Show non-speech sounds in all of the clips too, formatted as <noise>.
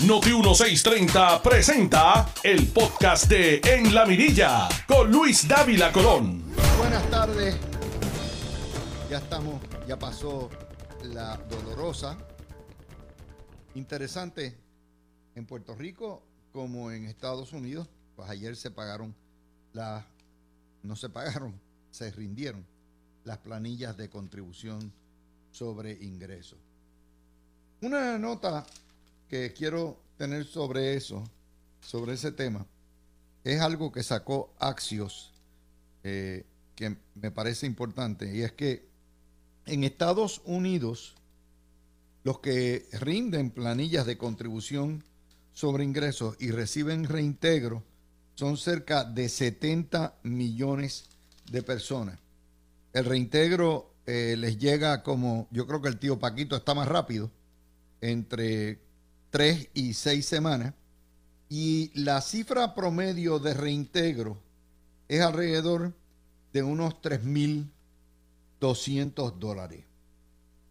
Noti 1630 presenta el podcast de En la Mirilla con Luis Dávila Colón. Buenas tardes. Ya estamos, ya pasó la dolorosa. Interesante, en Puerto Rico como en Estados Unidos, pues ayer se pagaron las, no se pagaron, <laughs> se rindieron las planillas de contribución sobre ingresos. Una nota que quiero tener sobre eso, sobre ese tema, es algo que sacó Axios, eh, que me parece importante, y es que en Estados Unidos, los que rinden planillas de contribución sobre ingresos y reciben reintegro son cerca de 70 millones de personas. El reintegro eh, les llega como, yo creo que el tío Paquito está más rápido, entre tres y seis semanas. Y la cifra promedio de reintegro es alrededor de unos 3.200 dólares.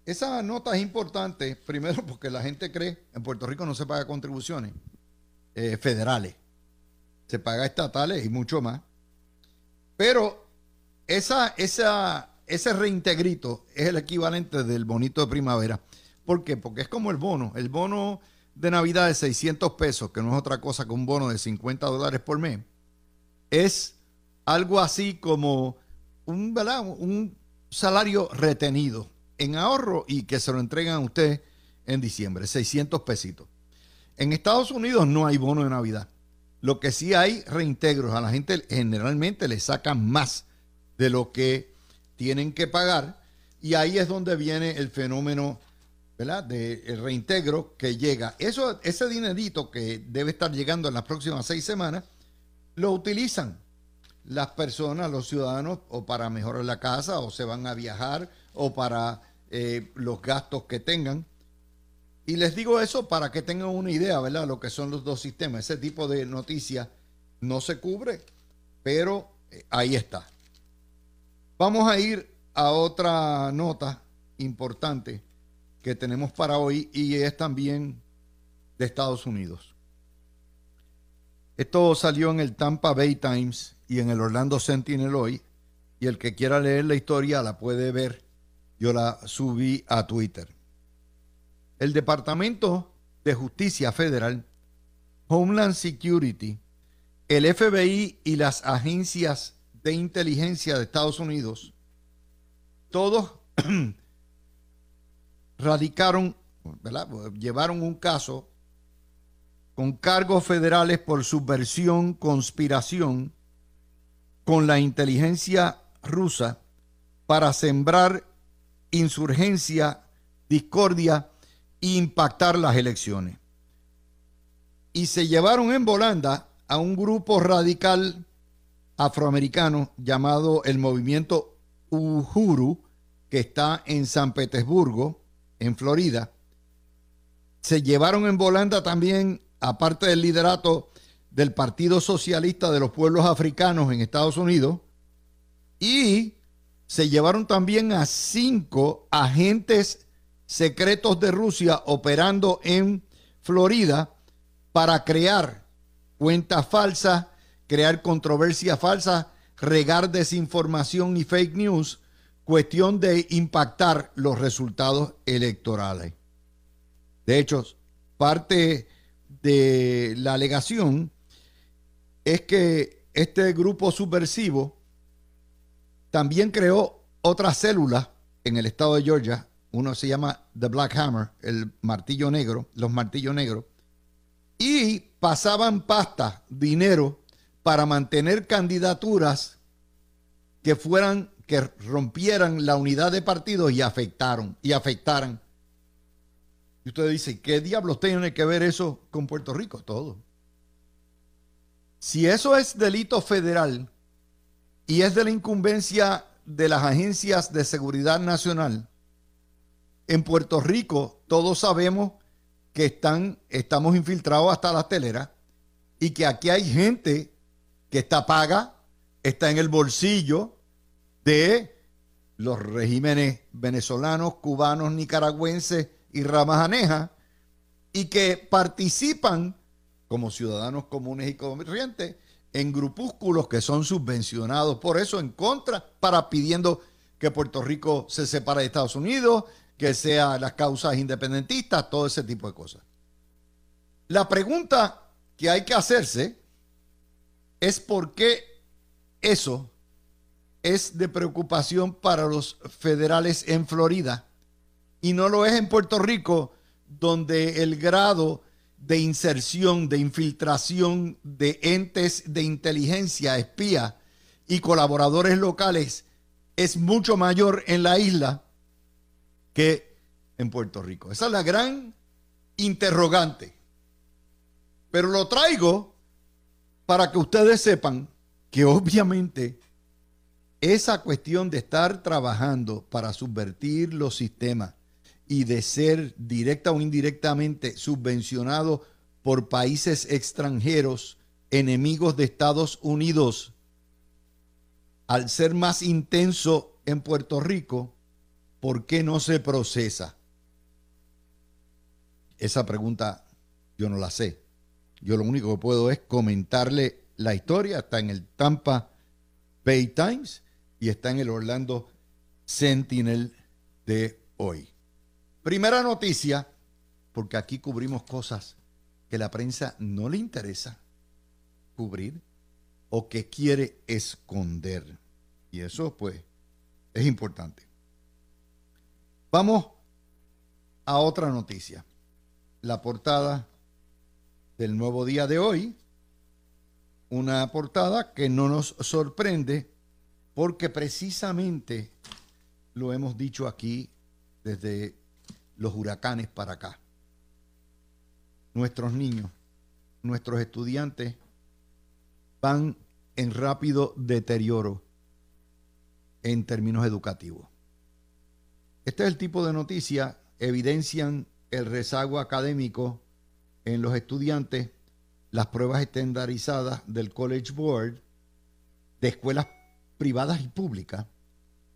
Esa nota es importante, primero <laughs> porque la gente cree, en Puerto Rico no se paga contribuciones eh, federales, se paga estatales y mucho más. Pero esa, esa, ese reintegrito es el equivalente del bonito de primavera. ¿Por qué? Porque es como el bono. El bono de Navidad de 600 pesos, que no es otra cosa que un bono de 50 dólares por mes, es algo así como un, un salario retenido en ahorro y que se lo entregan a usted en diciembre, 600 pesitos. En Estados Unidos no hay bono de Navidad. Lo que sí hay reintegros. A la gente generalmente le sacan más de lo que tienen que pagar. Y ahí es donde viene el fenómeno ¿verdad? De el reintegro que llega. Eso, ese dinerito que debe estar llegando en las próximas seis semanas, lo utilizan las personas, los ciudadanos, o para mejorar la casa, o se van a viajar, o para eh, los gastos que tengan. Y les digo eso para que tengan una idea, ¿verdad? Lo que son los dos sistemas. Ese tipo de noticias no se cubre, pero eh, ahí está. Vamos a ir a otra nota importante que tenemos para hoy y es también de Estados Unidos. Esto salió en el Tampa Bay Times y en el Orlando Sentinel hoy y el que quiera leer la historia la puede ver. Yo la subí a Twitter. El Departamento de Justicia Federal, Homeland Security, el FBI y las agencias de inteligencia de Estados Unidos, todos <clears throat> radicaron, llevaron un caso con cargos federales por subversión, conspiración con la inteligencia rusa para sembrar insurgencia, discordia e impactar las elecciones. Y se llevaron en volanda a un grupo radical afroamericano llamado el Movimiento Uhuru, que está en San Petersburgo, en Florida. Se llevaron en volanda también, aparte del liderato del Partido Socialista de los Pueblos Africanos en Estados Unidos, y se llevaron también a cinco agentes secretos de Rusia operando en Florida para crear cuentas falsas, crear controversia falsa, regar desinformación y fake news cuestión de impactar los resultados electorales. De hecho, parte de la alegación es que este grupo subversivo también creó otra célula en el estado de Georgia. Uno se llama The Black Hammer, el martillo negro, los martillos negros. Y pasaban pasta, dinero, para mantener candidaturas que fueran que rompieran la unidad de partidos y afectaron y afectaran. Y usted dice, ¿qué diablos tiene que ver eso con Puerto Rico? Todo. Si eso es delito federal y es de la incumbencia de las agencias de seguridad nacional, en Puerto Rico todos sabemos que están, estamos infiltrados hasta las teleras y que aquí hay gente que está paga, está en el bolsillo de los regímenes venezolanos, cubanos, nicaragüenses y ramajaneja y que participan como ciudadanos comunes y corrientes en grupúsculos que son subvencionados por eso en contra para pidiendo que Puerto Rico se separe de Estados Unidos, que sea las causas independentistas, todo ese tipo de cosas. La pregunta que hay que hacerse es por qué eso es de preocupación para los federales en Florida y no lo es en Puerto Rico, donde el grado de inserción, de infiltración de entes de inteligencia, espía y colaboradores locales es mucho mayor en la isla que en Puerto Rico. Esa es la gran interrogante. Pero lo traigo para que ustedes sepan que obviamente esa cuestión de estar trabajando para subvertir los sistemas y de ser directa o indirectamente subvencionado por países extranjeros, enemigos de Estados Unidos, al ser más intenso en Puerto Rico, ¿por qué no se procesa? Esa pregunta yo no la sé. Yo lo único que puedo es comentarle la historia. Está en el Tampa Bay Times y está en el Orlando Sentinel de hoy. Primera noticia, porque aquí cubrimos cosas que la prensa no le interesa cubrir o que quiere esconder. Y eso pues es importante. Vamos a otra noticia. La portada del nuevo día de hoy. Una portada que no nos sorprende porque precisamente lo hemos dicho aquí desde los huracanes para acá. Nuestros niños, nuestros estudiantes van en rápido deterioro en términos educativos. Este es el tipo de noticias evidencian el rezago académico en los estudiantes, las pruebas estandarizadas del College Board de escuelas privadas y públicas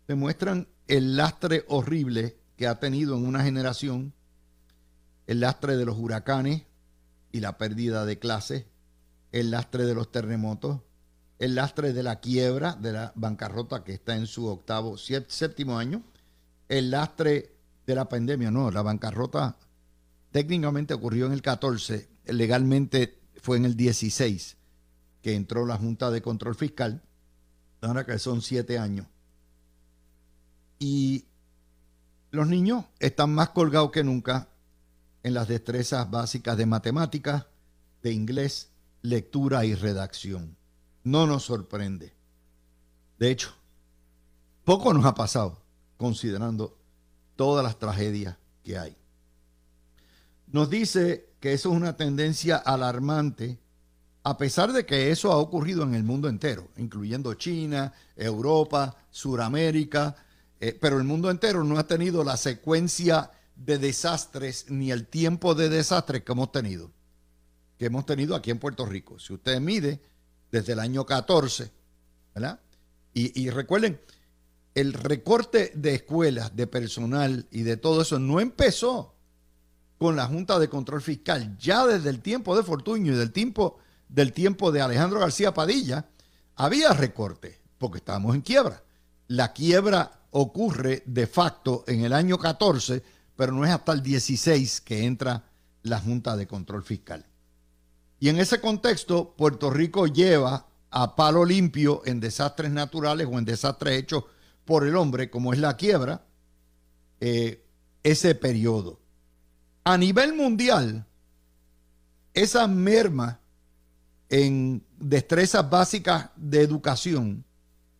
demuestran el lastre horrible que ha tenido en una generación el lastre de los huracanes y la pérdida de clases, el lastre de los terremotos, el lastre de la quiebra, de la bancarrota que está en su octavo, séptimo año, el lastre de la pandemia, no, la bancarrota técnicamente ocurrió en el 14, legalmente fue en el 16 que entró la Junta de Control Fiscal, ahora que son siete años. Y los niños están más colgados que nunca en las destrezas básicas de matemáticas, de inglés, lectura y redacción. No nos sorprende. De hecho, poco nos ha pasado considerando todas las tragedias que hay. Nos dice que eso es una tendencia alarmante, a pesar de que eso ha ocurrido en el mundo entero, incluyendo China, Europa, Suramérica, eh, pero el mundo entero no ha tenido la secuencia de desastres ni el tiempo de desastres que hemos tenido, que hemos tenido aquí en Puerto Rico. Si usted mide desde el año 14, ¿verdad? Y, y recuerden, el recorte de escuelas, de personal y de todo eso no empezó con la Junta de Control Fiscal. Ya desde el tiempo de Fortuño y del tiempo, del tiempo de Alejandro García Padilla, había recorte, porque estábamos en quiebra. La quiebra ocurre de facto en el año 14, pero no es hasta el 16 que entra la Junta de Control Fiscal. Y en ese contexto, Puerto Rico lleva a palo limpio en desastres naturales o en desastres hechos por el hombre, como es la quiebra, eh, ese periodo. A nivel mundial, esa merma en destrezas básicas de educación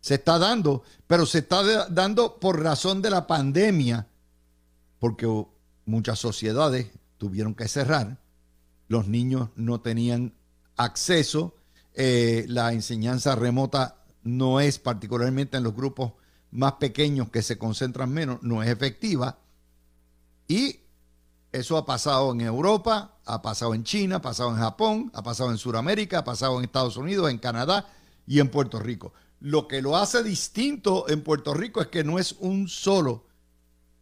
se está dando, pero se está dando por razón de la pandemia, porque muchas sociedades tuvieron que cerrar, los niños no tenían acceso, eh, la enseñanza remota no es particularmente en los grupos más pequeños que se concentran menos, no es efectiva. Y eso ha pasado en Europa, ha pasado en China, ha pasado en Japón, ha pasado en Sudamérica, ha pasado en Estados Unidos, en Canadá y en Puerto Rico. Lo que lo hace distinto en Puerto Rico es que no es un solo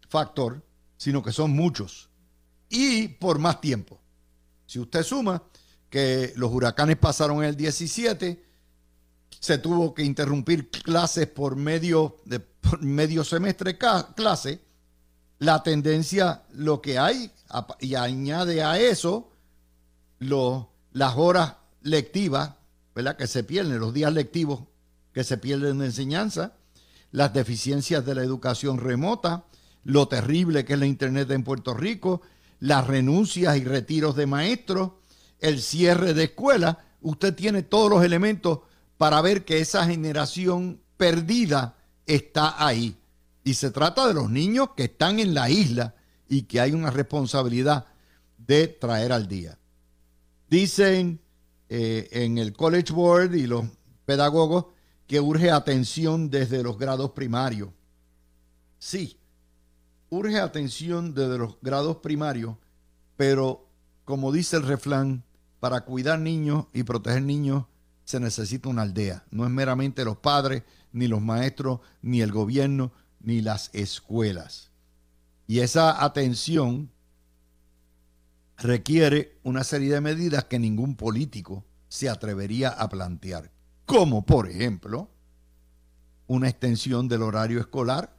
factor, sino que son muchos y por más tiempo. Si usted suma que los huracanes pasaron el 17, se tuvo que interrumpir clases por medio, de, medio semestre clase, la tendencia, lo que hay, y añade a eso las horas lectivas, ¿verdad? Que se pierden, los días lectivos que se pierden de enseñanza, las deficiencias de la educación remota, lo terrible que es la Internet en Puerto Rico, las renuncias y retiros de maestros, el cierre de escuelas, usted tiene todos los elementos para ver que esa generación perdida está ahí. Y se trata de los niños que están en la isla y que hay una responsabilidad de traer al día. Dicen eh, en el College Board y los pedagogos que urge atención desde los grados primarios. Sí, urge atención desde los grados primarios, pero como dice el refrán, para cuidar niños y proteger niños se necesita una aldea. No es meramente los padres, ni los maestros, ni el gobierno, ni las escuelas. Y esa atención requiere una serie de medidas que ningún político se atrevería a plantear, como por ejemplo una extensión del horario escolar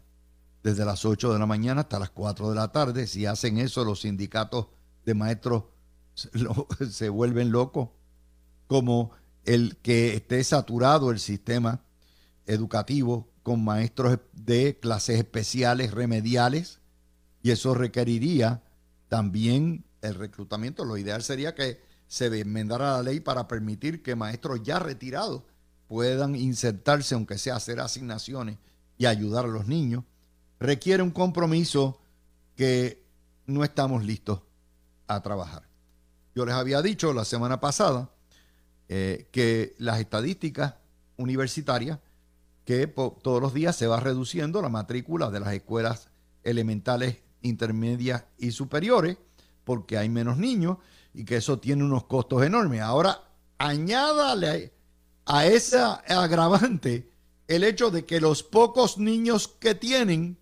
desde las 8 de la mañana hasta las 4 de la tarde. Si hacen eso, los sindicatos de maestros <laughs> se vuelven locos, como el que esté saturado el sistema educativo con maestros de clases especiales, remediales, y eso requeriría también el reclutamiento. Lo ideal sería que se enmendara la ley para permitir que maestros ya retirados puedan insertarse, aunque sea hacer asignaciones y ayudar a los niños. Requiere un compromiso que no estamos listos a trabajar. Yo les había dicho la semana pasada eh, que las estadísticas universitarias, que todos los días se va reduciendo la matrícula de las escuelas elementales, intermedias y superiores, porque hay menos niños y que eso tiene unos costos enormes. Ahora, añádale a esa agravante el hecho de que los pocos niños que tienen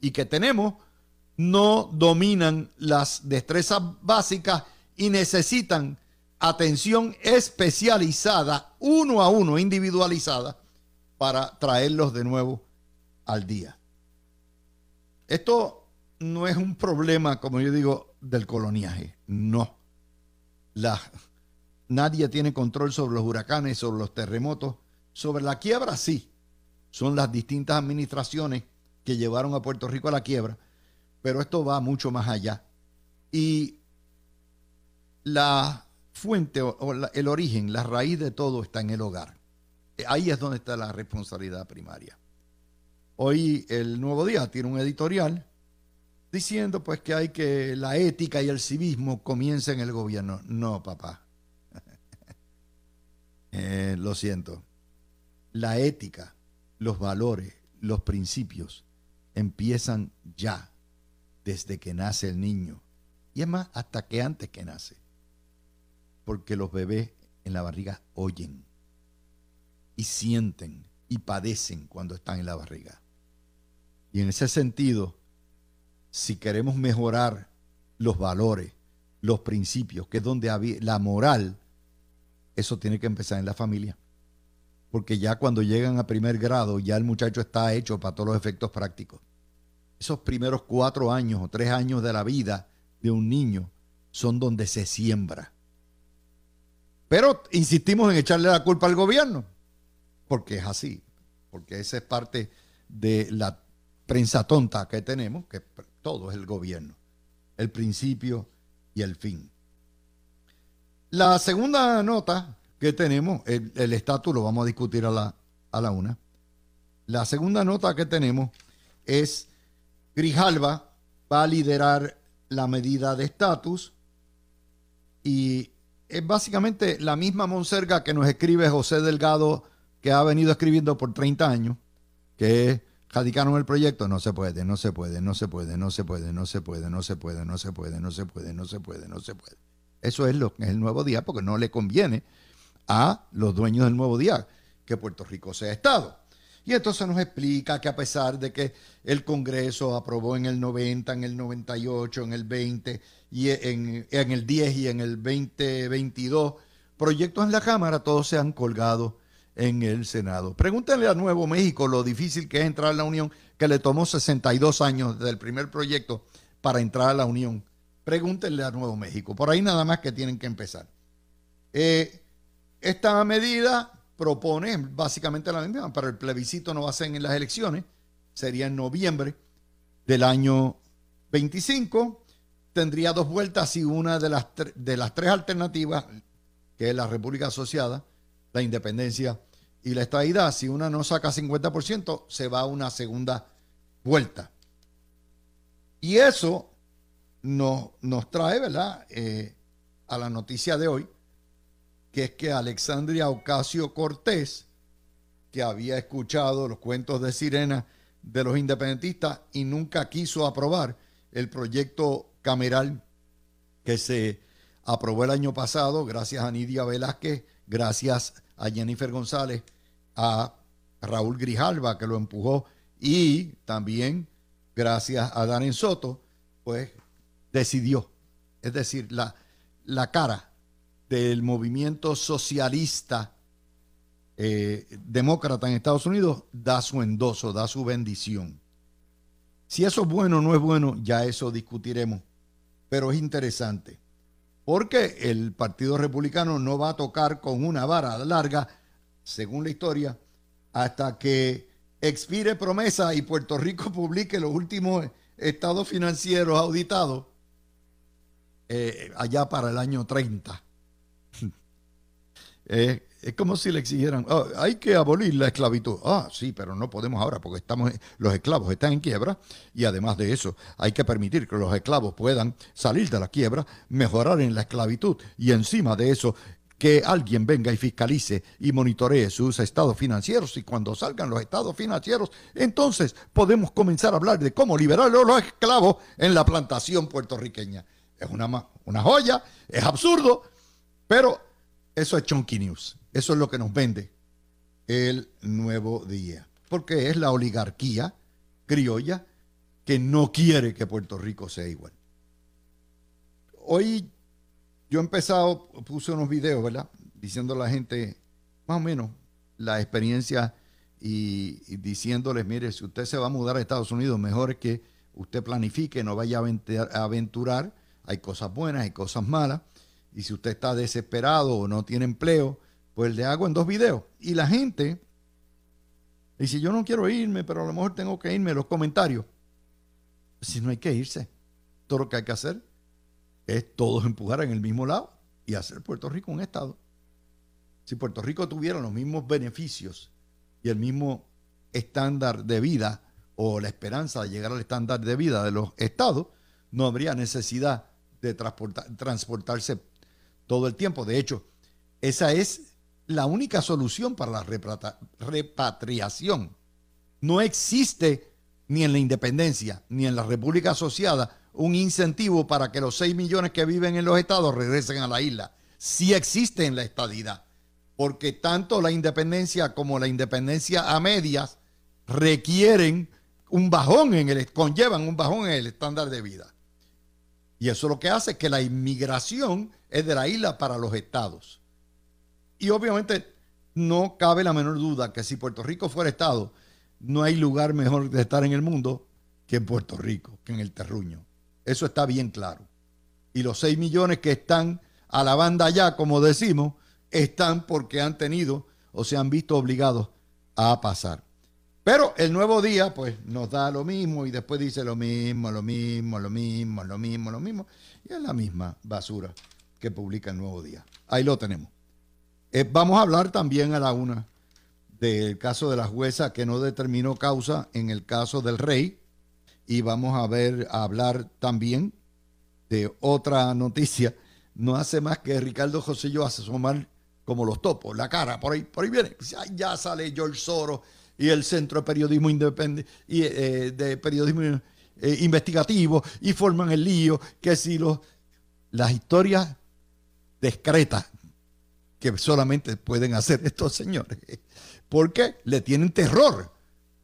y que tenemos no dominan las destrezas básicas y necesitan atención especializada, uno a uno, individualizada, para traerlos de nuevo al día. Esto no es un problema, como yo digo, del coloniaje, no. La, nadie tiene control sobre los huracanes, sobre los terremotos, sobre la quiebra sí. Son las distintas administraciones que llevaron a Puerto Rico a la quiebra, pero esto va mucho más allá. Y la fuente o, el origen, la raíz de todo está en el hogar. Eh, ahí es donde está la responsabilidad primaria. Hoy el Nuevo Día tiene un editorial diciendo pues que hay que la ética y el civismo comiencen en el gobierno. No, papá. <laughs> Eh, lo siento. La ética, los valores, los principios empiezan ya, desde que nace el niño. Y es más, hasta que antes que nace porque los bebés en la barriga oyen y sienten y padecen cuando están en la barriga. Y en ese sentido, si queremos mejorar los valores, los principios, que es donde había la moral, eso tiene que empezar en la familia. Porque ya cuando llegan a primer grado, ya el muchacho está hecho para todos los efectos prácticos. Esos primeros cuatro años o tres años de la vida de un niño son donde se siembra. Pero insistimos en echarle la culpa al gobierno, porque es así, porque esa es parte de la prensa tonta que tenemos, que todo es el gobierno, el principio y el fin. La segunda nota que tenemos, el estatus lo vamos a discutir a la, a la una. La segunda nota que tenemos es Grijalva va a liderar la medida de estatus y es básicamente la misma monserga que nos escribe José Delgado, que ha venido escribiendo por 30 años, que radicaron el proyecto. No se puede, no se puede, no se puede, no se puede, no se puede, no se puede, no se puede, no se puede, no se puede, no se puede. Eso es lo que es el nuevo día, porque no le conviene a los dueños del nuevo día que Puerto Rico sea Estado. Y entonces nos explica que a pesar de que el Congreso aprobó en el 90, en el 98, en el 20, y en, en el 10 y en el 2022. Proyectos en la Cámara, todos se han colgado en el Senado. Pregúntenle a Nuevo México lo difícil que es entrar a la Unión, que le tomó 62 años desde el primer proyecto para entrar a la Unión. Pregúntenle a Nuevo México. Por ahí nada más que tienen que empezar. Eh, esta medida propone básicamente la misma, pero el plebiscito no va a ser en las elecciones, sería en noviembre del año 25. Tendría dos vueltas y una de las, de las tres alternativas, que es la República Asociada, la independencia y la estadidad, si una no saca 50%, se va a una segunda vuelta. Y eso nos, nos trae, ¿verdad?, eh, a la noticia de hoy, que es que Alexandria Ocasio Cortés, que había escuchado los cuentos de sirena de los independentistas y nunca quiso aprobar el proyecto cameral que se aprobó el año pasado, gracias a Nidia Velázquez, gracias a Jennifer González, a Raúl Grijalva, que lo empujó, y también gracias a Darren Soto, pues decidió. Es decir, la, la cara del movimiento socialista eh, demócrata en Estados Unidos da su endoso, da su bendición. Si eso es bueno o no es bueno, ya eso discutiremos. Pero es interesante. Porque el Partido Republicano no va a tocar con una vara larga, según la historia, hasta que expire promesa y Puerto Rico <laughs> publique los últimos estados financieros auditados eh, allá para el año 30. <laughs> Eh, es como si le exigieran, oh, hay que abolir la esclavitud. Ah, sí, pero no podemos ahora porque estamos, los esclavos están en quiebra y además de eso hay que permitir que los esclavos puedan salir de la quiebra, mejorar en la esclavitud y encima de eso que alguien venga y fiscalice y monitoree sus estados financieros y cuando salgan los estados financieros, entonces podemos comenzar a hablar de cómo liberar a los esclavos en la plantación puertorriqueña. Es una, una joya, es absurdo, pero eso es Chunky News. Eso es lo que nos vende el nuevo día. Porque es la oligarquía criolla que no quiere que Puerto Rico sea igual. Hoy yo he empezado, puse unos videos, ¿verdad? Diciendo a la gente más o menos la experiencia y, diciéndoles, mire, si usted se va a mudar a Estados Unidos, mejor es que usted planifique, no vaya a aventurar. Hay cosas buenas, hay cosas malas. Y si usted está desesperado o no tiene empleo, pues le hago en dos videos. Y la gente dice, yo no quiero irme, pero a lo mejor tengo que irme. Los comentarios. Si no hay que irse. Todo lo que hay que hacer es todos empujar en el mismo lado y hacer Puerto Rico un Estado. Si Puerto Rico tuviera los mismos beneficios y el mismo estándar de vida o la esperanza de llegar al estándar de vida de los estados, no habría necesidad de transportarse todo el tiempo. De hecho, esa es la única solución para la repatriación. No existe ni en la independencia ni en la República Asociada un incentivo para que los 6 millones que viven en los estados regresen a la isla. Sí existe en la estadidad, porque tanto la independencia como la independencia a medias requieren un bajón en el conllevan un bajón en el estándar de vida. Y eso lo que hace es que la inmigración es de la isla para los estados. Y obviamente no cabe la menor duda que si Puerto Rico fuera estado, no hay lugar mejor de estar en el mundo que en Puerto Rico, que en el terruño. Eso está bien claro. Y los 6 millones que están a la banda allá, como decimos, están porque han tenido o se han visto obligados a pasar. Pero el nuevo día, pues, nos da lo mismo y después dice lo mismo, lo mismo, lo mismo, lo mismo, lo mismo. Y es la misma basura que publica el nuevo día. Ahí lo tenemos. Eh, vamos a hablar también a la una del caso de la jueza que no determinó causa en el caso del rey. Y vamos a ver, a hablar también de otra noticia. No hace más que Ricardo José yo asomar como los topos, la cara, por ahí, por ahí viene. Ya sale George Soros y el Centro de Periodismo Independiente y eh, de Periodismo eh, Investigativo y forman el lío que si los las historias discretas que solamente pueden hacer estos señores, porque le tienen terror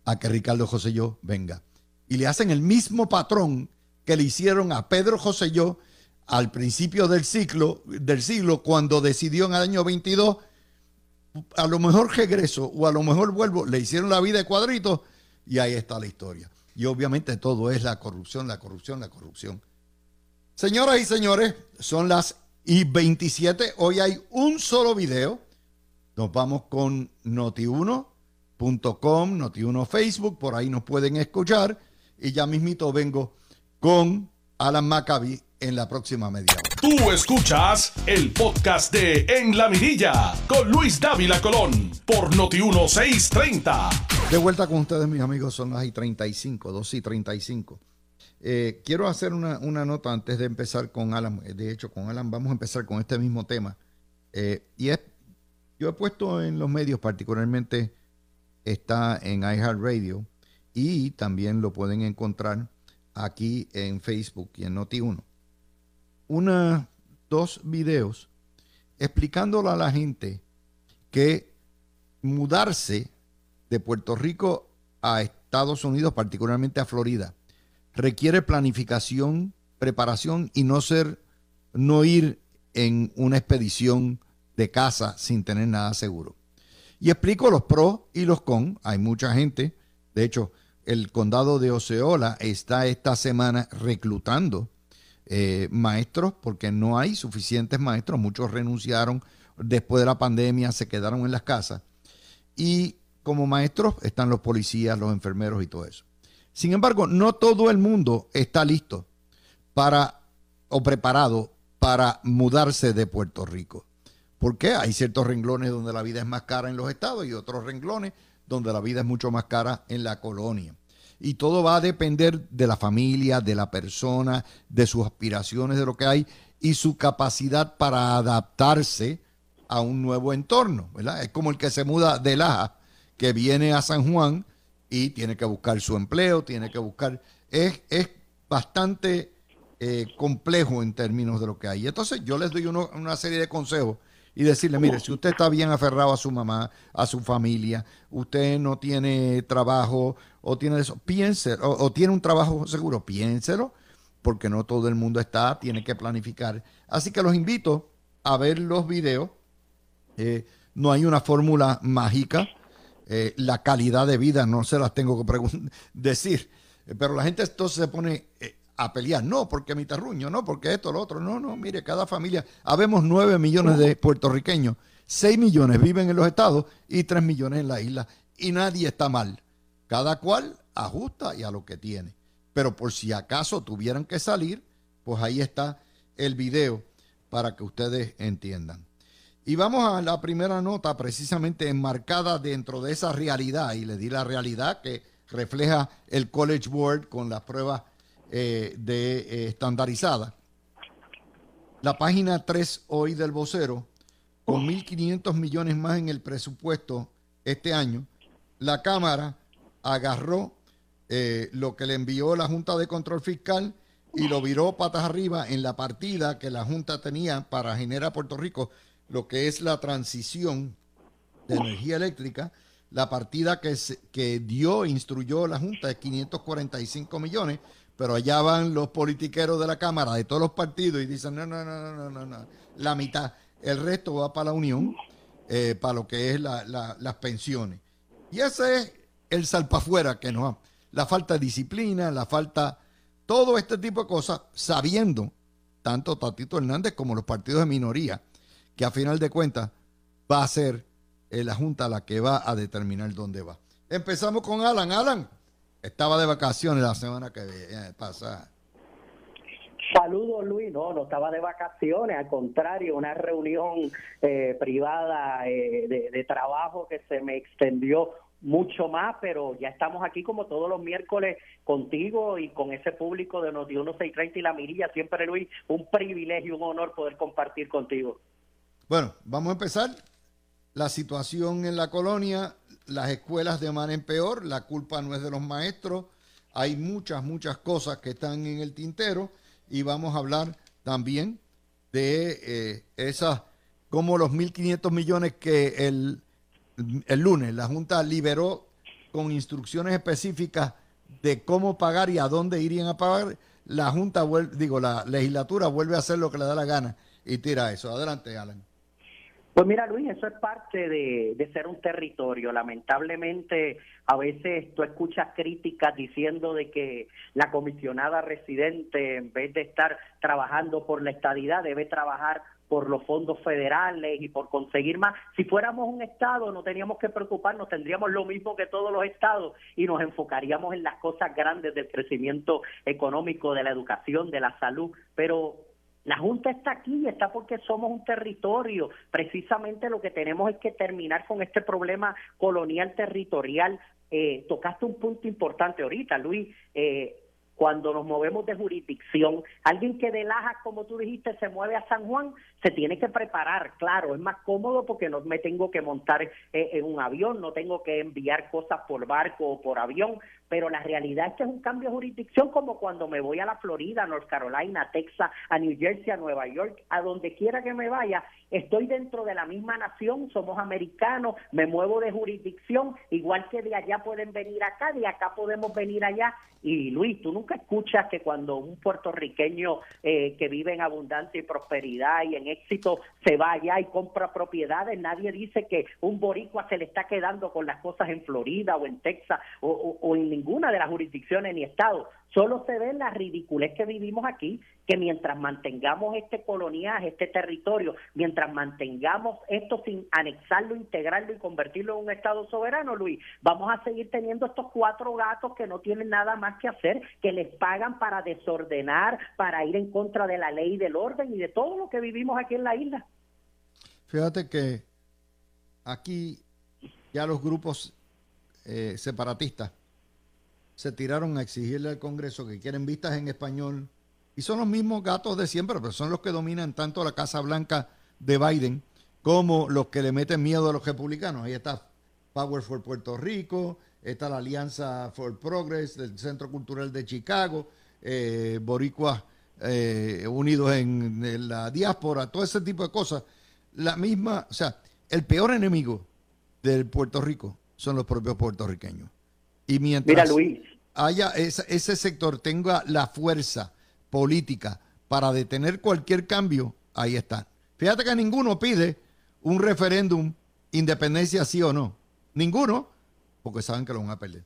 a que Ricardo Joselló venga y le hacen el mismo patrón que le hicieron a Pedro Joselló al principio del ciclo, del siglo, cuando decidió en el año 22, a lo mejor regreso o a lo mejor vuelvo, le hicieron la vida de cuadritos y ahí está la historia. Y obviamente todo es la corrupción, la corrupción, la corrupción. Señoras y señores, son las y 27. Hoy hay un solo video. Nos vamos con notiuno.com, notiuno Facebook, por ahí nos pueden escuchar. Y ya mismito vengo con Alan Maccabi en la próxima media hora. Tú escuchas el podcast de En la Mirilla con Luis Dávila Colón por Noti1630. De vuelta con ustedes, mis amigos, son las y 35, 2 y 35. Eh, quiero hacer una, nota antes de empezar con Alan. De hecho, con Alan vamos a empezar con este mismo tema. Eh, y es, yo he puesto en los medios, particularmente está en iHeartRadio y también lo pueden encontrar aquí en Facebook y en Noti1. Una, dos videos explicándole a la gente que mudarse de Puerto Rico a Estados Unidos, particularmente a Florida, requiere planificación, preparación y no ser, no ir en una expedición de casa sin tener nada seguro. Y explico los pros y los con. Hay mucha gente, de hecho, el condado de Oceola está esta semana reclutando eh, maestros porque no hay suficientes maestros. Muchos renunciaron después de la pandemia, se quedaron en las casas. Y como maestros están los policías, los enfermeros y todo eso. Sin embargo, no todo el mundo está listo para o preparado para mudarse de Puerto Rico. Porque hay ciertos renglones donde la vida es más cara en los estados y otros renglones donde la vida es mucho más cara en la colonia. Y todo va a depender de la familia, de la persona, de sus aspiraciones, de lo que hay y su capacidad para adaptarse a un nuevo entorno. Es como el que se muda de Laja, que viene a San Juan y tiene que buscar su empleo, tiene que buscar... Es, es bastante eh, complejo en términos de lo que hay. Entonces yo les doy una serie de consejos y decirle, mire, si usted está bien aferrado a su mamá, a su familia, usted no tiene trabajo o tiene eso, piense, o, tiene un trabajo seguro, piénselo, porque no todo el mundo está, tiene que planificar. Así que los invito a ver los videos. Eh, no hay una fórmula mágica. Eh, la calidad de vida no se las tengo que <laughs> decir. Eh, pero la gente entonces se pone a pelear. No, porque mi terruño, no, porque esto, lo otro. No, no, mire, cada familia, habemos 9 millones de puertorriqueños, 6 millones viven en los estados y 3 millones en la isla. Y nadie está mal. Cada cual ajusta y a lo que tiene. Pero por si acaso tuvieran que salir, pues ahí está el video para que ustedes entiendan. Y vamos a la primera nota precisamente enmarcada dentro de esa realidad. Y le di la realidad que refleja el College Board con las pruebas eh, de eh, estandarizada. La página 3 hoy del vocero, con 1.500 millones más en el presupuesto este año, la Cámara agarró eh, lo que le envió la Junta de Control Fiscal y lo viró patas arriba en la partida que la Junta tenía para generar Puerto Rico lo que es la transición de energía eléctrica. La partida que, que dio, instruyó la Junta es 545 millones, pero allá van los politiqueros de la Cámara, de todos los partidos, y dicen, no, no, no, no, no, no, la mitad. El resto va para la Unión, eh, para lo que es las pensiones. Y ese es el salpafuera que nos la falta de disciplina, la falta, todo este tipo de cosas, sabiendo, tanto Tatito Hernández como los partidos de minoría, que a final de cuentas va a ser eh, la Junta la que va a determinar dónde va. Empezamos con Alan. Alan, estaba de vacaciones la semana que eh, pasa. Saludos Luis, no, no estaba de vacaciones, al contrario, una reunión eh, privada eh, de, trabajo que se me extendió mucho más, pero ya estamos aquí como todos los miércoles contigo y con ese público de Noti 1630 y La Mirilla, siempre Luis, un privilegio, un honor poder compartir contigo. Bueno, vamos a empezar. La situación en la colonia, las escuelas de en peor, la culpa no es de los maestros, hay muchas, muchas cosas que están en el tintero y vamos a hablar también de eh, esas, como los 1.500 millones que el, el lunes la Junta liberó con instrucciones específicas de cómo pagar y a dónde irían a pagar, la Junta, digo, la legislatura vuelve a hacer lo que le da la gana y tira eso. Adelante, Alan. Pues mira, Luis, eso es parte de, de, ser un territorio. Lamentablemente, a veces tú escuchas críticas diciendo de que la comisionada residente, en vez de estar trabajando por la estadidad, debe trabajar por los fondos federales y por conseguir más. Si fuéramos un Estado no teníamos que preocuparnos, tendríamos lo mismo que todos los Estados y nos enfocaríamos en las cosas grandes del crecimiento económico, de la educación, de la salud. Pero la Junta está aquí, está porque somos un territorio. Precisamente lo que tenemos es que terminar con este problema colonial territorial. Eh, tocaste un punto importante ahorita, Luis. Eh, cuando nos movemos de jurisdicción, alguien que de Lajas, como tú dijiste, se mueve a San Juan, se tiene que preparar, claro, es más cómodo porque no me tengo que montar eh, en un avión, no tengo que enviar cosas por barco o por avión, pero la realidad es que es un cambio de jurisdicción como cuando me voy a la Florida, North Carolina, Texas, a New Jersey, a Nueva York, a donde quiera que me vaya, estoy dentro de la misma nación, somos americanos, me muevo de jurisdicción, igual que de allá pueden venir acá, de acá podemos venir allá. Y Luis, tú nunca escuchas que cuando un puertorriqueño eh, que vive en abundancia y prosperidad y en éxito se va allá y compra propiedades, nadie dice que un boricua se le está quedando con las cosas en Florida o en Texas o, o en ninguna de las jurisdicciones ni estados. Solo se ve la ridiculez que vivimos aquí, que mientras mantengamos este coloniaje, este territorio, mientras mantengamos esto sin anexarlo, integrarlo y convertirlo en un Estado soberano, Luis, vamos a seguir teniendo estos cuatro gatos que no tienen nada más que hacer, que les pagan para desordenar, para ir en contra de la ley del orden y de todo lo que vivimos aquí en la isla. Fíjate que aquí ya los grupos eh, separatistas se tiraron a exigirle al Congreso que quieren vistas en español. Y son los mismos gatos de siempre, pero son los que dominan tanto la Casa Blanca de Biden como los que le meten miedo a los republicanos. Ahí está Power for Puerto Rico, está la Alianza for Progress del Centro Cultural de Chicago, eh, Boricuas eh, unidos en, en, la diáspora, todo ese tipo de cosas. La misma, o sea, el peor enemigo del Puerto Rico son los propios puertorriqueños. Y mientras haya ese, sector tenga la fuerza política para detener cualquier cambio, ahí está. Fíjate que ninguno pide un referéndum, independencia sí o no. Ninguno, porque saben que lo van a perder.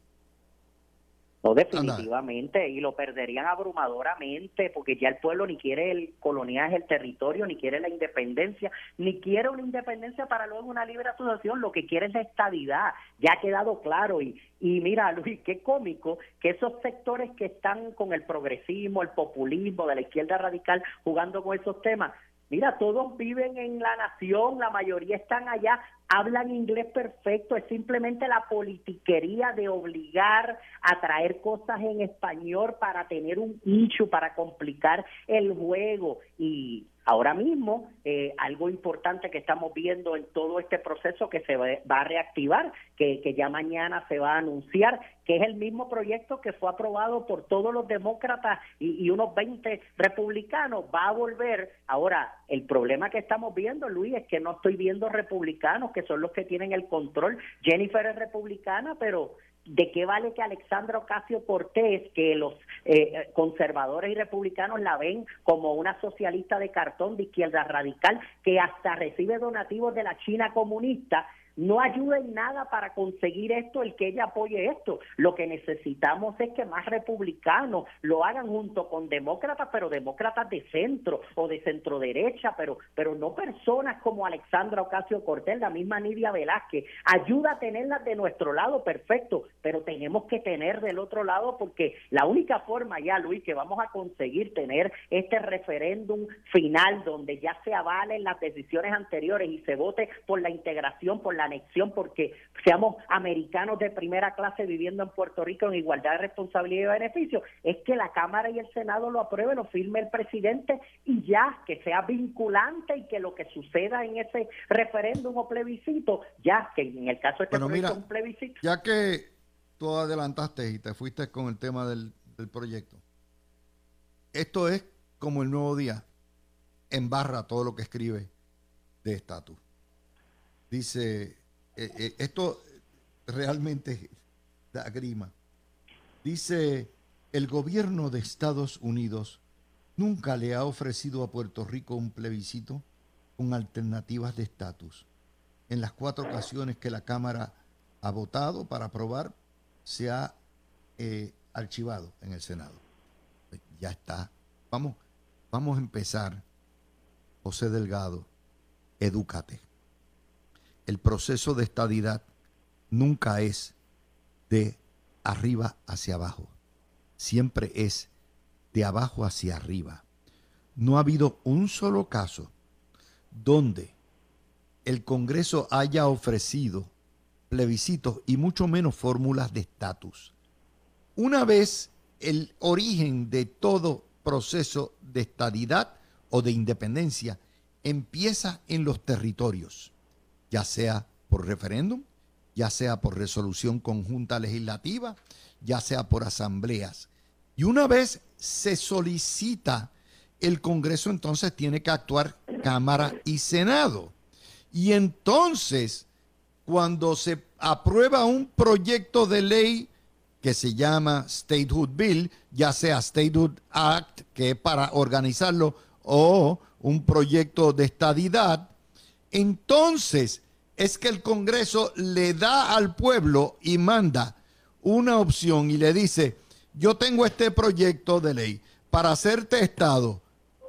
No, definitivamente, y lo perderían abrumadoramente, porque ya el pueblo ni quiere el coloniaje, el territorio, ni quiere la independencia, ni quiere una independencia para luego una libre asociación, lo que quiere es la estabilidad, ya ha quedado claro. Y, y mira, <laughs> Luis, qué cómico que esos sectores que están con el progresismo, el populismo de la izquierda radical, jugando con esos temas, Mira, todos viven en la nación, la mayoría están allá, hablan inglés perfecto, es simplemente la politiquería de obligar a traer cosas en español para tener un nicho, para complicar el juego. Y ahora mismo, eh, algo importante que estamos viendo en todo este proceso que se va, a reactivar, que, que ya mañana se va a anunciar, que es el mismo proyecto que fue aprobado por todos los demócratas y, unos 20 republicanos, va a volver. Ahora, el problema que estamos viendo, Luis, es que no estoy viendo republicanos que son los que tienen el control. Jennifer es republicana, pero ¿de qué vale que Alexandra Ocasio Cortés, que los eh, conservadores y republicanos la ven como una socialista de cartón de izquierda radical, que hasta recibe donativos de la China comunista, no ayuda en nada para conseguir esto el que ella apoye esto. Lo que necesitamos es que más republicanos lo hagan junto con demócratas, pero demócratas de centro o de centro derecha, pero, pero no personas como Alexandra Ocasio Cortés, la misma Nidia Velázquez. Ayuda a tenerlas de nuestro lado, perfecto, pero tenemos que tener del otro lado porque la única forma ya, Luis, que vamos a conseguir tener este referéndum final donde ya se avalen las decisiones anteriores y se vote por la integración, por la anexión porque seamos americanos de primera clase viviendo en Puerto Rico en igualdad de responsabilidad y beneficio, es que la Cámara y el Senado lo aprueben, lo firme el presidente y ya, que sea vinculante y que lo que suceda en ese referéndum o plebiscito, ya, que en el caso de este bueno, un plebiscito. Ya que tú adelantaste y te fuiste con el tema del, del proyecto, esto es como el nuevo día, embarra todo lo que escribe de estatus. Dice, eh, eh, esto realmente da grima. Dice, el gobierno de Estados Unidos nunca le ha ofrecido a Puerto Rico un plebiscito con alternativas de estatus. En las cuatro ocasiones que la Cámara ha votado para aprobar, se ha eh, archivado en el Senado. Ya está. Vamos, vamos a empezar. José Delgado, edúcate. El proceso de estadidad nunca es de arriba hacia abajo. Siempre es de abajo hacia arriba. No ha habido un solo caso donde el Congreso haya ofrecido plebiscitos y mucho menos fórmulas de estatus. Una vez el origen de todo proceso de estadidad o de independencia empieza en los territorios, ya sea por referéndum, ya sea por resolución conjunta legislativa, ya sea por asambleas. Y una vez se solicita, el Congreso entonces tiene que actuar Cámara y Senado. Y entonces, cuando se aprueba un proyecto de ley que se llama Statehood Bill, ya sea Statehood Act, que es para organizarlo, o un proyecto de estadidad, entonces es que el Congreso le da al pueblo y manda una opción y le dice, yo tengo este proyecto de ley para hacerte Estado,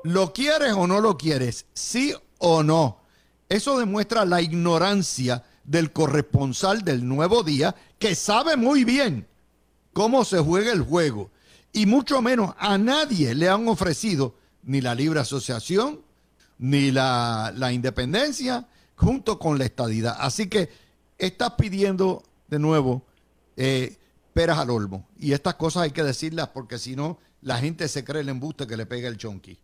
¿lo quieres o no lo quieres? ¿Sí o no? Eso demuestra la ignorancia del corresponsal del nuevo día que sabe muy bien cómo se juega el juego y mucho menos a nadie le han ofrecido ni la libre asociación, ni la, la independencia, junto con la estadidad. Así que estás pidiendo de nuevo eh, peras al olmo. Y estas cosas hay que decirlas porque si no, la gente se cree el embuste que le pega el chonqui.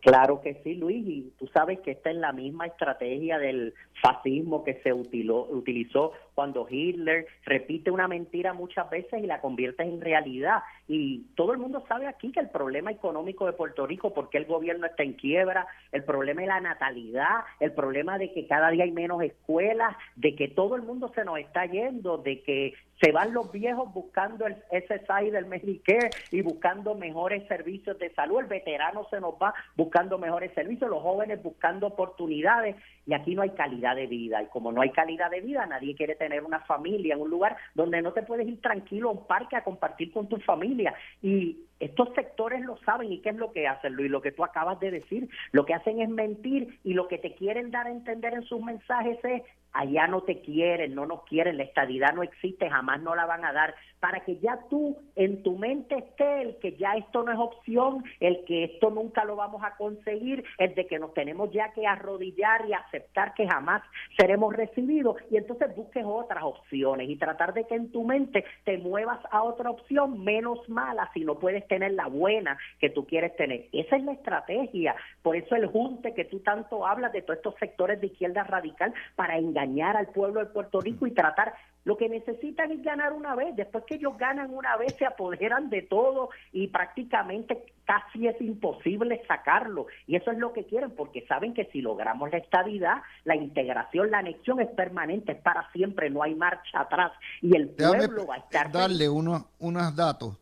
Claro que sí, Luis, y tú sabes que esta es la misma estrategia del fascismo que se utilizó cuando Hitler repite una mentira muchas veces y la convierte en realidad. Y todo el mundo sabe aquí que el problema económico de Puerto Rico, porque el gobierno está en quiebra, el problema de la natalidad, el problema de que cada día hay menos escuelas, de que todo el mundo se nos está yendo, de que se van los viejos buscando el SSI del Medicare y buscando mejores servicios de salud, el veterano se nos va buscando mejores servicios, los jóvenes buscando oportunidades y aquí no hay calidad de vida y como no hay calidad de vida nadie quiere tener una familia en un lugar donde no te puedes ir tranquilo a un parque a compartir con tu familia. Y estos sectores lo saben y qué es lo que hacen, Luis, lo que tú acabas de decir, lo que hacen es mentir y lo que te quieren dar a entender en sus mensajes es allá no te quieren, no nos quieren, la estadidad no existe, jamás no la van a dar, para que ya tú en tu mente esté el que ya esto no es opción, el que esto nunca lo vamos a conseguir, el de que nos tenemos ya que arrodillar y aceptar que jamás seremos recibidos y entonces busques otras opciones y tratar de que en tu mente te muevas a otra opción menos mala si no puedes tener la buena que tú quieres tener. Esa es la estrategia, por eso el junte que tú tanto hablas de todos estos sectores de izquierda radical para engañar al pueblo de Puerto Rico y tratar lo que necesitan es ganar una vez. Después que ellos ganan una vez, se apoderan de todo y prácticamente casi es imposible sacarlo. Y eso es lo que quieren, porque saben que si logramos la estabilidad, la integración, la anexión es permanente, es para siempre, no hay marcha atrás. Y el pueblo va a estar. Darle unos, unos datos.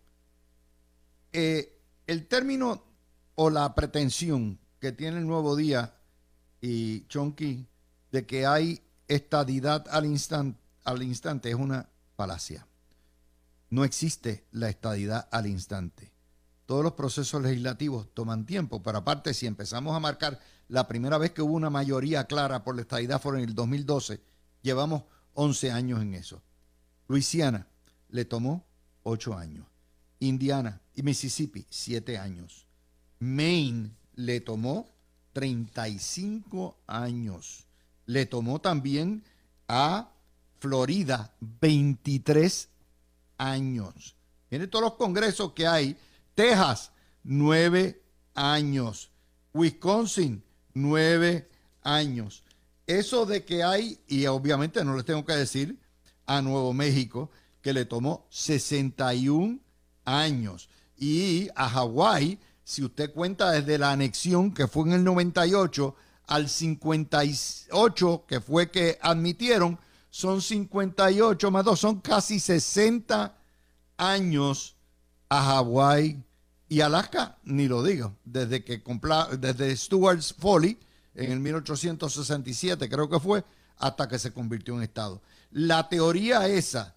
Eh, el término o la pretensión que tiene el nuevo día y Chonky de que hay estadidad al al instante es una falacia. No existe la estadidad al instante. Todos los procesos legislativos toman tiempo, pero aparte si empezamos a marcar la primera vez que hubo una mayoría clara por la estadidad fue en el 2012, llevamos 11 años en eso. Luisiana le tomó 8 años. Indiana y Mississippi 7 años. Maine le tomó 35 años. Le tomó también a Florida, 23 años. Miren todos los congresos que hay. Texas, 9 años. Wisconsin, 9 años. Eso de que hay, y obviamente no les tengo que decir a Nuevo México, que le tomó 61 años. Y a Hawái, si usted cuenta desde la anexión que fue en el 98 al 58 que fue que admitieron, son 58 más 2, son casi 60 años a Hawái y Alaska, ni lo digo, desde que desde Stuart's Folly en el 1867 creo que fue, hasta que se convirtió en Estado. La teoría esa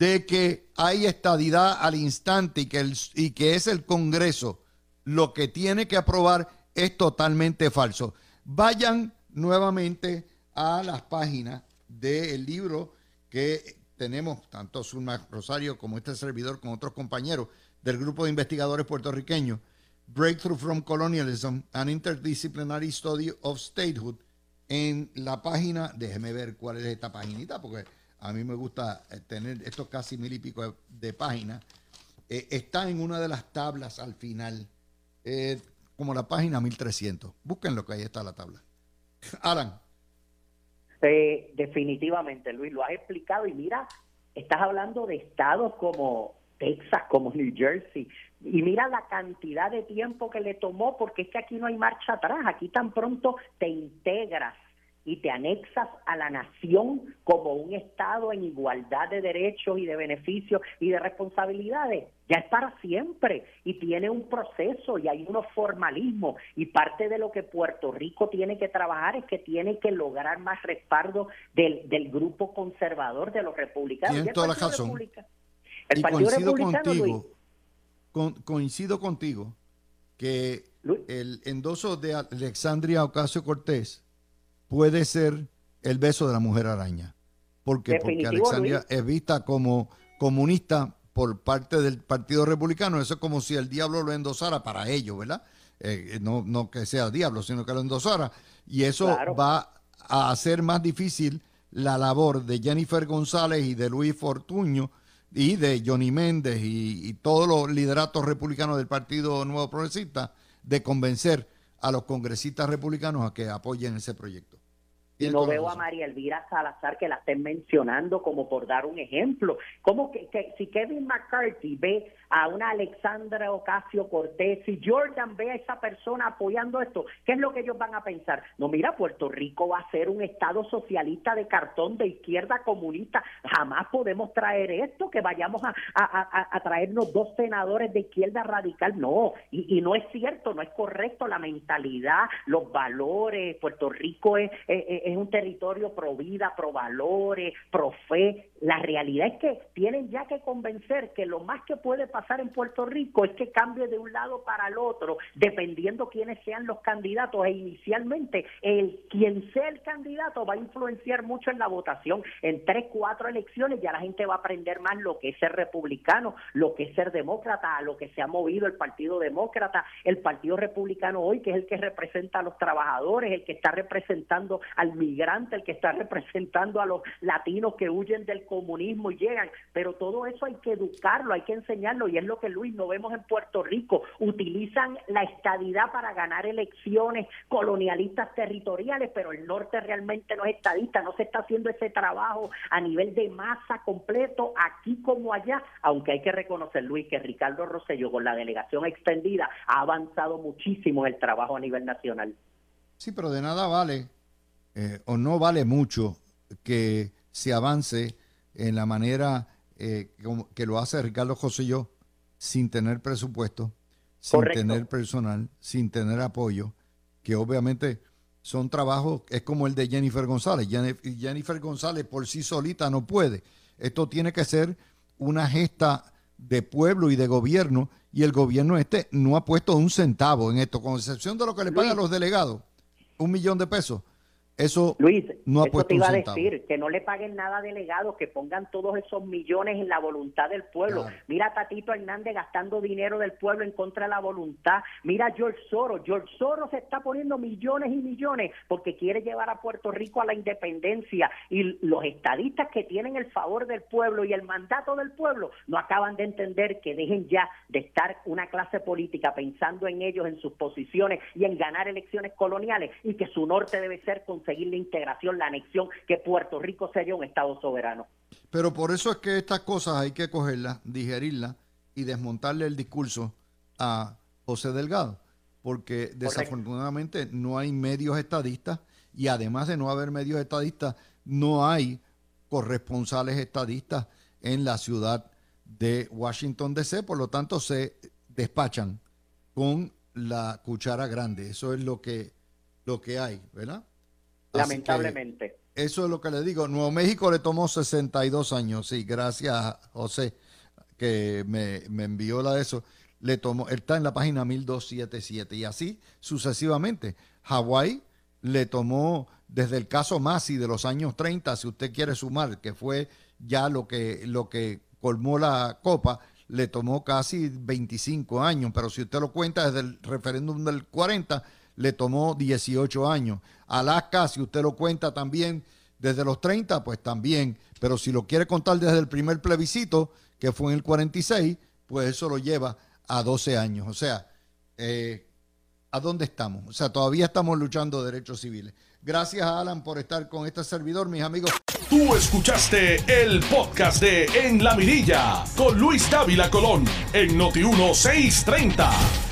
de que hay estadidad al instante y que, y que es el Congreso lo que tiene que aprobar es totalmente falso. Vayan nuevamente a las páginas del libro que tenemos, tanto Zulma Rosario como este servidor, con otros compañeros del grupo de investigadores puertorriqueños, Breakthrough from Colonialism, An Interdisciplinary Study of Statehood, en la página, déjeme ver cuál es esta paginita, porque a mí me gusta eh, tener estos casi mil y pico de, páginas. Eh, está en una de las tablas al final, eh, como la página 1300. Búsquenlo que ahí está la tabla. <laughs> Alan. definitivamente, Luis, lo has explicado y mira, estás hablando de estados como Texas, como New Jersey. Y mira la cantidad de tiempo que le tomó, porque es que aquí no hay marcha atrás, aquí tan pronto te integras y te anexas a la nación como un Estado en igualdad de derechos y de beneficios y de responsabilidades, ya es para siempre y tiene un proceso y hay unos formalismos y parte de lo que Puerto Rico tiene que trabajar es que tiene que lograr más respaldo del, del grupo conservador de los republicanos. Tienes toda la razón. El Partido coincido contigo, coincido contigo que el endoso de Alexandria Ocasio Cortés puede ser el beso de la mujer araña. ¿Por qué? Porque Alexandria es vista como comunista por parte del Partido Republicano. Eso es como si el diablo lo endosara para ellos, ¿verdad? Eh, no, no que sea diablo, sino que lo endosara. Y eso va a hacer más difícil la labor de Jennifer González y de Luis Fortuño y de Johnny Méndez y, y todos los lideratos republicanos del Partido Nuevo Progresista de convencer a los congresistas republicanos a que apoyen ese proyecto. Y no veo a María Elvira Salazar que la estén mencionando como por dar un ejemplo. ¿Cómo que, si Kevin McCarthy ve a una Alexandra Ocasio Cortés, si Jordan ve a esa persona apoyando esto, ¿qué es lo que ellos van a pensar? No, mira, Puerto Rico va a ser un Estado socialista de cartón, de izquierda comunista. Jamás podemos traer esto, que vayamos a, a, traernos dos senadores de izquierda radical. No, y, y, no es cierto, no es correcto la mentalidad, los valores. Puerto Rico es, es es un territorio pro vida, pro valores, pro fe. La realidad es que tienen ya que convencer que lo más que puede pasar en Puerto Rico es que cambie de un lado para el otro, dependiendo quiénes sean los candidatos. E inicialmente, el quien sea el candidato va a influenciar mucho en la votación. En tres, cuatro elecciones ya la gente va a aprender más lo que es ser republicano, lo que es ser demócrata, a lo que se ha movido el Partido Demócrata, el Partido Republicano hoy, que es el que representa a los trabajadores, el que está representando al migrante, el que está representando a los latinos que huyen del comunismo y llegan, pero todo eso hay que educarlo, hay que enseñarlo y es lo que Luis no vemos en Puerto Rico, utilizan la estadidad para ganar elecciones colonialistas territoriales, pero el norte realmente no es estadista, no se está haciendo ese trabajo a nivel de masa completo aquí como allá, aunque hay que reconocer Luis que Ricardo Rosselló con la delegación extendida ha avanzado muchísimo en el trabajo a nivel nacional. Sí, pero de nada vale eh, o no vale mucho que se avance en la manera eh, que lo hace Ricardo José sin tener presupuesto, sin tener personal, sin tener apoyo, que obviamente son trabajos, es como el de Jennifer González. Jennifer González por sí solita no puede. Esto tiene que ser una gesta de pueblo y de gobierno, y el gobierno este no ha puesto un centavo en esto, con excepción de lo que le pagan los delegados, un millón de pesos. Eso Luis, no ha eso te iba a decir, que no le paguen nada a delegados, que pongan todos esos millones en la voluntad del pueblo. Mira a Tatito Hernández gastando dinero del pueblo en contra de la voluntad. Mira a George Soros. George Soros se está poniendo millones y millones porque quiere llevar a Puerto Rico a la independencia. Y los estadistas que tienen el favor del pueblo y el mandato del pueblo no acaban de entender que dejen ya de estar una clase política pensando en ellos, en sus posiciones y en ganar elecciones coloniales y que su norte debe ser con seguir la integración, la anexión, que Puerto Rico sería un Estado soberano. Pero por eso es que estas cosas hay que cogerlas, digerirlas y desmontarle el discurso a José Delgado, porque desafortunadamente no hay medios estadistas y además de no haber medios estadistas, no hay corresponsales estadistas en la ciudad de Washington DC, por lo tanto se despachan con la cuchara grande. Eso es lo que, lo que hay, ¿verdad? Lamentablemente. Eso es lo que le digo. Nuevo México le tomó 62 años, sí, gracias a José que me, me envió la de eso. Le tomó, él está en la página 1277 y así sucesivamente. Hawái le tomó desde el caso Masi de los años 30, si usted quiere sumar, que fue ya lo que, lo que colmó la copa, le tomó casi 25 años, pero si usted lo cuenta desde el referéndum del 40, le tomó 18 años. Alaska, si usted lo cuenta también desde los 30, pues también, pero si lo quiere contar desde el primer plebiscito, que fue en el 46, pues eso lo lleva a 12 años. O sea, eh, ¿a dónde estamos? O sea, todavía estamos luchando derechos civiles. Gracias a Alan por estar con este servidor, mis amigos. Tú escuchaste el podcast de En la Mirilla con Luis Dávila Colón en Noti 1630.